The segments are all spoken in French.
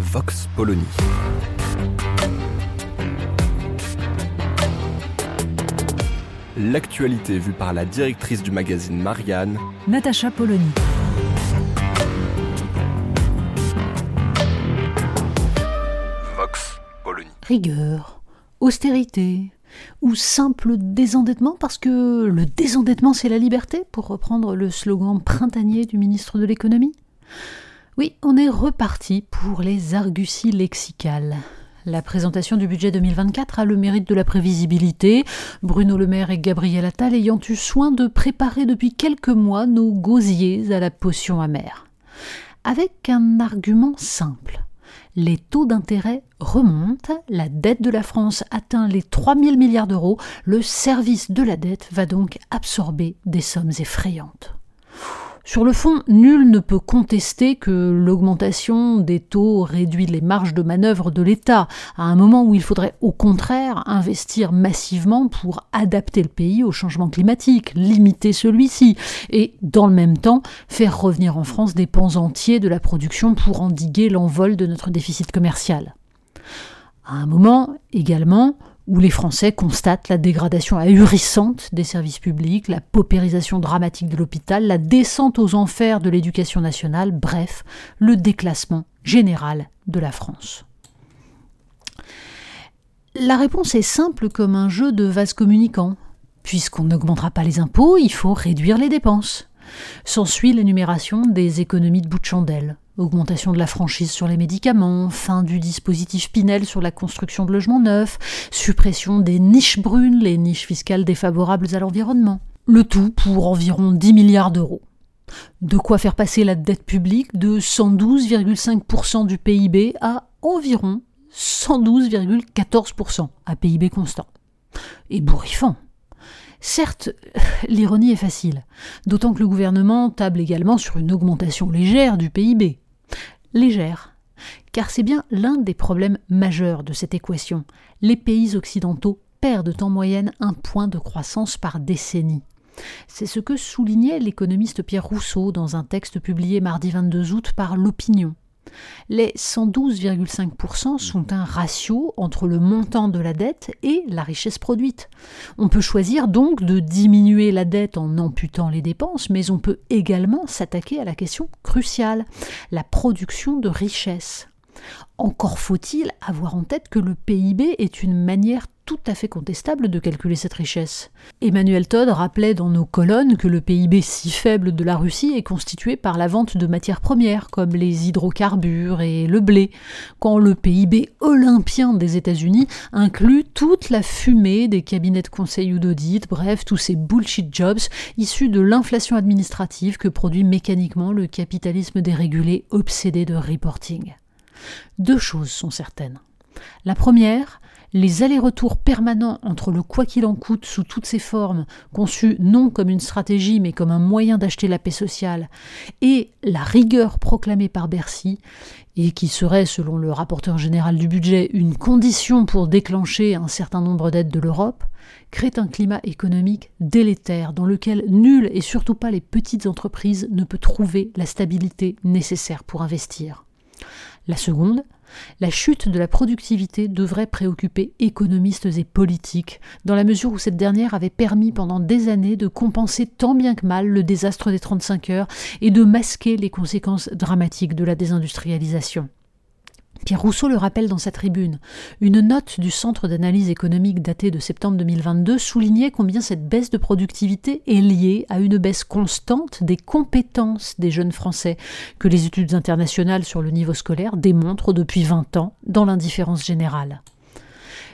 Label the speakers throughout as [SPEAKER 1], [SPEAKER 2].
[SPEAKER 1] Vox Polony. L'actualité vue par la directrice du magazine Marianne,
[SPEAKER 2] Natacha Polony.
[SPEAKER 1] Vox Polony.
[SPEAKER 2] Rigueur, austérité ou simple désendettement parce que le désendettement c'est la liberté pour reprendre le slogan printanier du ministre de l'économie? Oui, on est reparti pour les arguties lexicales. La présentation du budget 2024 a le mérite de la prévisibilité, Bruno Le Maire et Gabriel Attal ayant eu soin de préparer depuis quelques mois nos gosiers à la potion amère. Avec un argument simple. Les taux d'intérêt remontent, la dette de la France atteint les 3 000 milliards d'euros, le service de la dette va donc absorber des sommes effrayantes. Sur le fond, nul ne peut contester que l'augmentation des taux réduit les marges de manœuvre de l'État, à un moment où il faudrait au contraire investir massivement pour adapter le pays au changement climatique, limiter celui-ci, et dans le même temps faire revenir en France des pans entiers de la production pour endiguer l'envol de notre déficit commercial. À un moment également où les Français constatent la dégradation ahurissante des services publics, la paupérisation dramatique de l'hôpital, la descente aux enfers de l'éducation nationale, bref, le déclassement général de la France. La réponse est simple comme un jeu de vase communicant. Puisqu'on n'augmentera pas les impôts, il faut réduire les dépenses. S'ensuit l'énumération des économies de bout de chandelle. Augmentation de la franchise sur les médicaments, fin du dispositif Pinel sur la construction de logements neufs, suppression des niches brunes, les niches fiscales défavorables à l'environnement. Le tout pour environ 10 milliards d'euros. De quoi faire passer la dette publique de 112,5% du PIB à environ 112,14% à PIB constant. Et bourrifant. Certes, l'ironie est facile, d'autant que le gouvernement table également sur une augmentation légère du PIB légère. Car c'est bien l'un des problèmes majeurs de cette équation. Les pays occidentaux perdent en moyenne un point de croissance par décennie. C'est ce que soulignait l'économiste Pierre Rousseau dans un texte publié mardi 22 août par L'Opinion. Les 112,5% sont un ratio entre le montant de la dette et la richesse produite. On peut choisir donc de diminuer la dette en amputant les dépenses, mais on peut également s'attaquer à la question cruciale, la production de richesse. Encore faut-il avoir en tête que le PIB est une manière tout à fait contestable de calculer cette richesse. Emmanuel Todd rappelait dans nos colonnes que le PIB si faible de la Russie est constitué par la vente de matières premières comme les hydrocarbures et le blé, quand le PIB olympien des États-Unis inclut toute la fumée des cabinets de conseil ou d'audit, bref, tous ces bullshit jobs issus de l'inflation administrative que produit mécaniquement le capitalisme dérégulé obsédé de reporting. Deux choses sont certaines. La première, les allers-retours permanents entre le quoi qu'il en coûte sous toutes ses formes, conçu non comme une stratégie mais comme un moyen d'acheter la paix sociale, et la rigueur proclamée par Bercy, et qui serait, selon le rapporteur général du budget, une condition pour déclencher un certain nombre d'aides de l'Europe, créent un climat économique délétère dans lequel nul et surtout pas les petites entreprises ne peut trouver la stabilité nécessaire pour investir. La seconde, la chute de la productivité devrait préoccuper économistes et politiques, dans la mesure où cette dernière avait permis pendant des années de compenser tant bien que mal le désastre des 35 heures et de masquer les conséquences dramatiques de la désindustrialisation. Pierre Rousseau le rappelle dans sa tribune. Une note du Centre d'analyse économique datée de septembre 2022 soulignait combien cette baisse de productivité est liée à une baisse constante des compétences des jeunes Français, que les études internationales sur le niveau scolaire démontrent depuis 20 ans dans l'indifférence générale.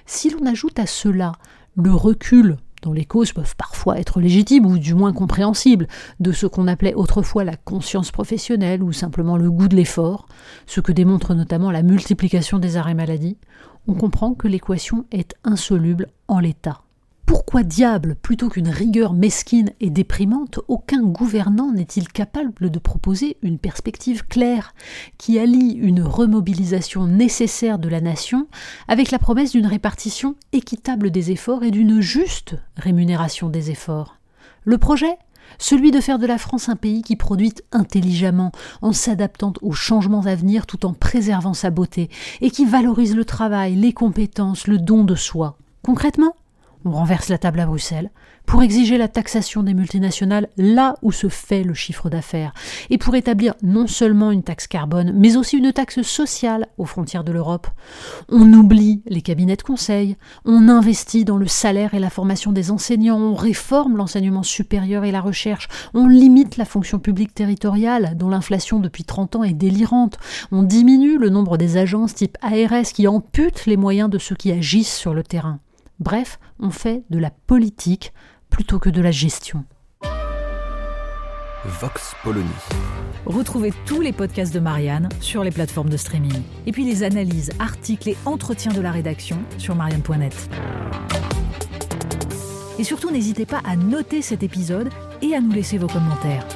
[SPEAKER 2] Si l'on ajoute à cela le recul dont les causes peuvent parfois être légitimes ou du moins compréhensibles, de ce qu'on appelait autrefois la conscience professionnelle ou simplement le goût de l'effort, ce que démontre notamment la multiplication des arrêts maladie, on comprend que l'équation est insoluble en l'état. Pourquoi diable, plutôt qu'une rigueur mesquine et déprimante, aucun gouvernant n'est-il capable de proposer une perspective claire qui allie une remobilisation nécessaire de la nation avec la promesse d'une répartition équitable des efforts et d'une juste rémunération des efforts? Le projet? Celui de faire de la France un pays qui produit intelligemment, en s'adaptant aux changements à venir tout en préservant sa beauté, et qui valorise le travail, les compétences, le don de soi. Concrètement, on renverse la table à Bruxelles pour exiger la taxation des multinationales là où se fait le chiffre d'affaires et pour établir non seulement une taxe carbone mais aussi une taxe sociale aux frontières de l'Europe. On oublie les cabinets de conseil, on investit dans le salaire et la formation des enseignants, on réforme l'enseignement supérieur et la recherche, on limite la fonction publique territoriale dont l'inflation depuis 30 ans est délirante, on diminue le nombre des agences type ARS qui amputent les moyens de ceux qui agissent sur le terrain. Bref, on fait de la politique plutôt que de la gestion.
[SPEAKER 1] Vox Polony.
[SPEAKER 3] Retrouvez tous les podcasts de Marianne sur les plateformes de streaming. Et puis les analyses, articles et entretiens de la rédaction sur marianne.net. Et surtout, n'hésitez pas à noter cet épisode et à nous laisser vos commentaires.